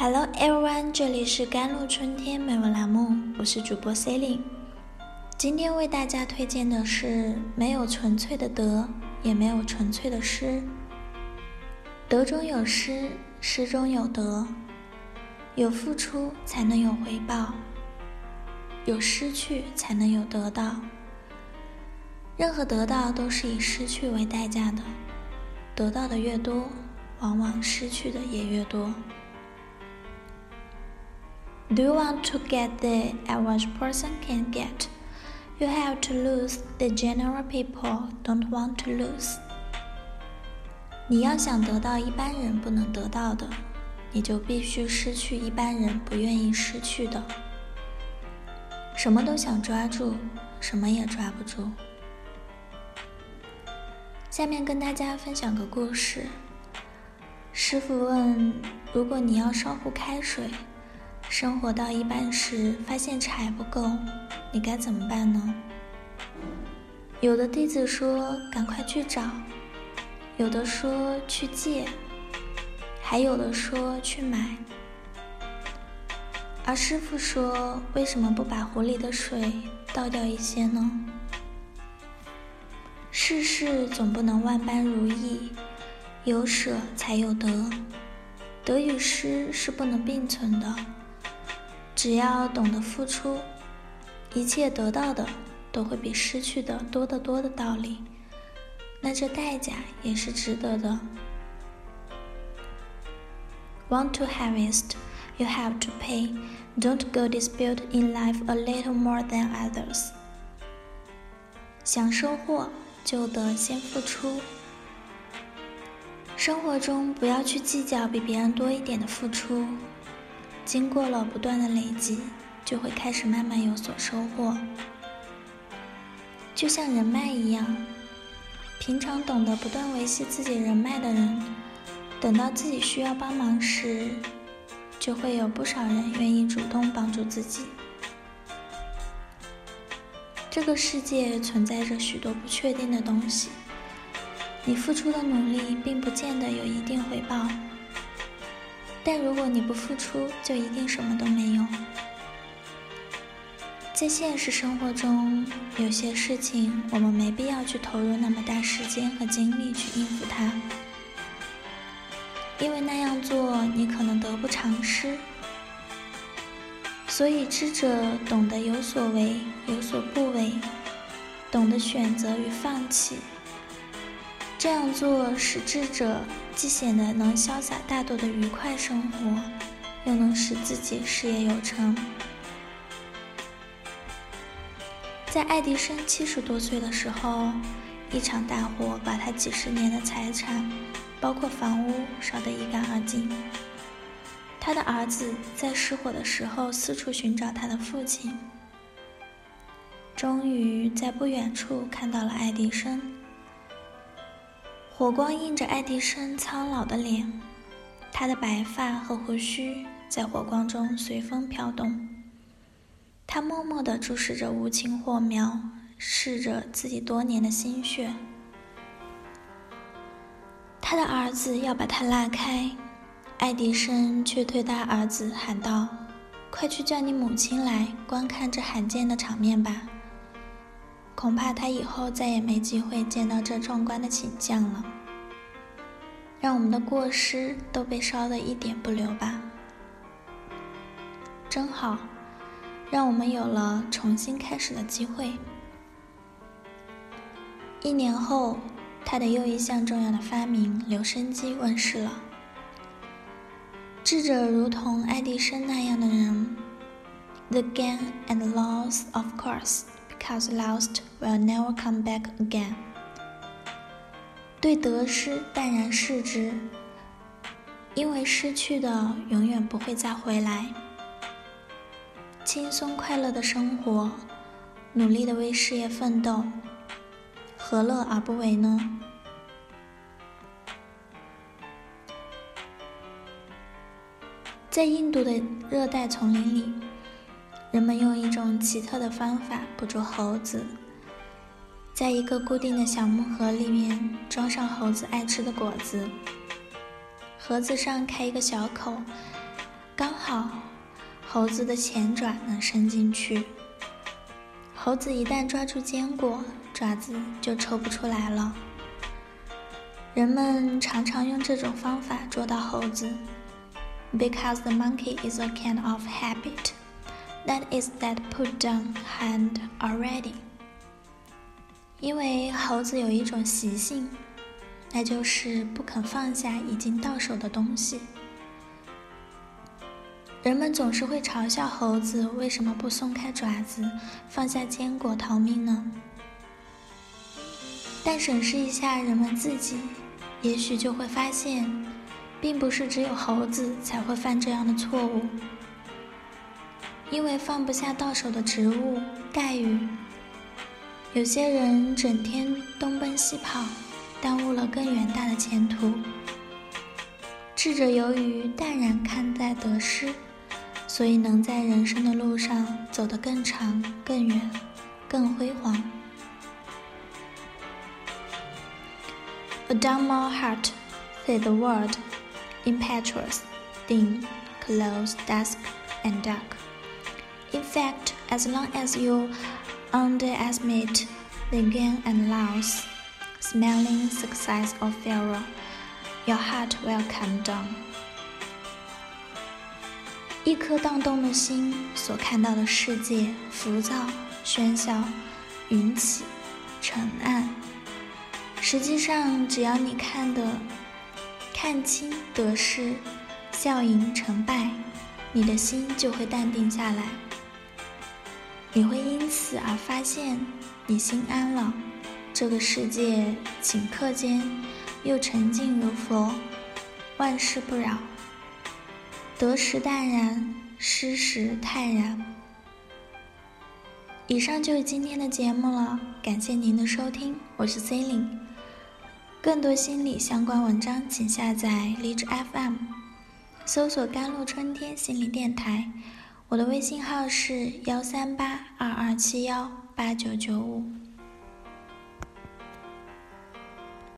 Hello everyone，这里是甘露春天美文栏目，我是主播 c e l i n e 今天为大家推荐的是没有纯粹的德，也没有纯粹的失。德中有失，失中有得。有付出才能有回报，有失去才能有得到。任何得到都是以失去为代价的，得到的越多，往往失去的也越多。Do you want to get the average person can get? You have to lose the general people don't want to lose. 你要想得到一般人不能得到的，你就必须失去一般人不愿意失去的。什么都想抓住，什么也抓不住。下面跟大家分享个故事。师傅问：如果你要烧壶开水？生活到一半时，发现柴不够，你该怎么办呢？有的弟子说：“赶快去找。”有的说：“去借。”还有的说：“去买。”而师傅说：“为什么不把壶里的水倒掉一些呢？”世事总不能万般如意，有舍才有得，得与失是不能并存的。只要懂得付出，一切得到的都会比失去的多得多的道理，那这代价也是值得的。Want to harvest, you have to pay. Don't go dispute in life a little more than others. 想收获就得先付出。生活中不要去计较比别人多一点的付出。经过了不断的累积，就会开始慢慢有所收获。就像人脉一样，平常懂得不断维系自己人脉的人，等到自己需要帮忙时，就会有不少人愿意主动帮助自己。这个世界存在着许多不确定的东西，你付出的努力并不见得有一定回报。但如果你不付出，就一定什么都没有。在现实生活中，有些事情我们没必要去投入那么大时间和精力去应付它，因为那样做你可能得不偿失。所以，知者懂得有所为，有所不为，懂得选择与放弃。这样做使智者既显得能潇洒大度的愉快生活，又能使自己事业有成。在爱迪生七十多岁的时候，一场大火把他几十年的财产，包括房屋，烧得一干二净。他的儿子在失火的时候四处寻找他的父亲，终于在不远处看到了爱迪生。火光映着爱迪生苍老的脸，他的白发和胡须在火光中随风飘动。他默默地注视着无情火苗，试着自己多年的心血。他的儿子要把他拉开，爱迪生却对他儿子喊道：“快去叫你母亲来观看这罕见的场面吧。”恐怕他以后再也没机会见到这壮观的景象了。让我们的过失都被烧得一点不留吧，真好，让我们有了重新开始的机会。一年后，他的又一项重要的发明——留声机问世了。智者如同爱迪生那样的人，the gain and loss of course。Because lost will never come back again。对得失淡然视之，因为失去的永远不会再回来。轻松快乐的生活，努力的为事业奋斗，何乐而不为呢？在印度的热带丛林里。人们用一种奇特的方法捕捉猴子，在一个固定的小木盒里面装上猴子爱吃的果子，盒子上开一个小口，刚好猴子的前爪能伸进去。猴子一旦抓住坚果，爪子就抽不出来了。人们常常用这种方法捉到猴子，because the monkey is a kind of habit that is that put down hand already。因为猴子有一种习性，那就是不肯放下已经到手的东西。人们总是会嘲笑猴子为什么不松开爪子，放下坚果逃命呢？但审视一下人们自己，也许就会发现，并不是只有猴子才会犯这样的错误。因为放不下到手的植物、待遇，有些人整天东奔西跑，耽误了更远大的前途。智者由于淡然看待得失。所以能在人生的路上走得更长、更远、更辉煌。A dumber heart, said the word, impetuous, dim, close, dusk, and dark. In fact, as long as you underestimate the gain and loss, smelling success or failure, your heart will come down. 一颗荡动的心所看到的世界，浮躁、喧嚣、云起、尘暗。实际上，只要你看得看清得失、笑迎成败，你的心就会淡定下来。你会因此而发现，你心安了，这个世界顷刻间又沉静如佛，万事不扰。得时淡然，失时泰然。以上就是今天的节目了，感谢您的收听，我是 c e l i n e 更多心理相关文章，请下载荔枝 FM，搜索“甘露春天心理电台”。我的微信号是幺三八二二七幺八九九五。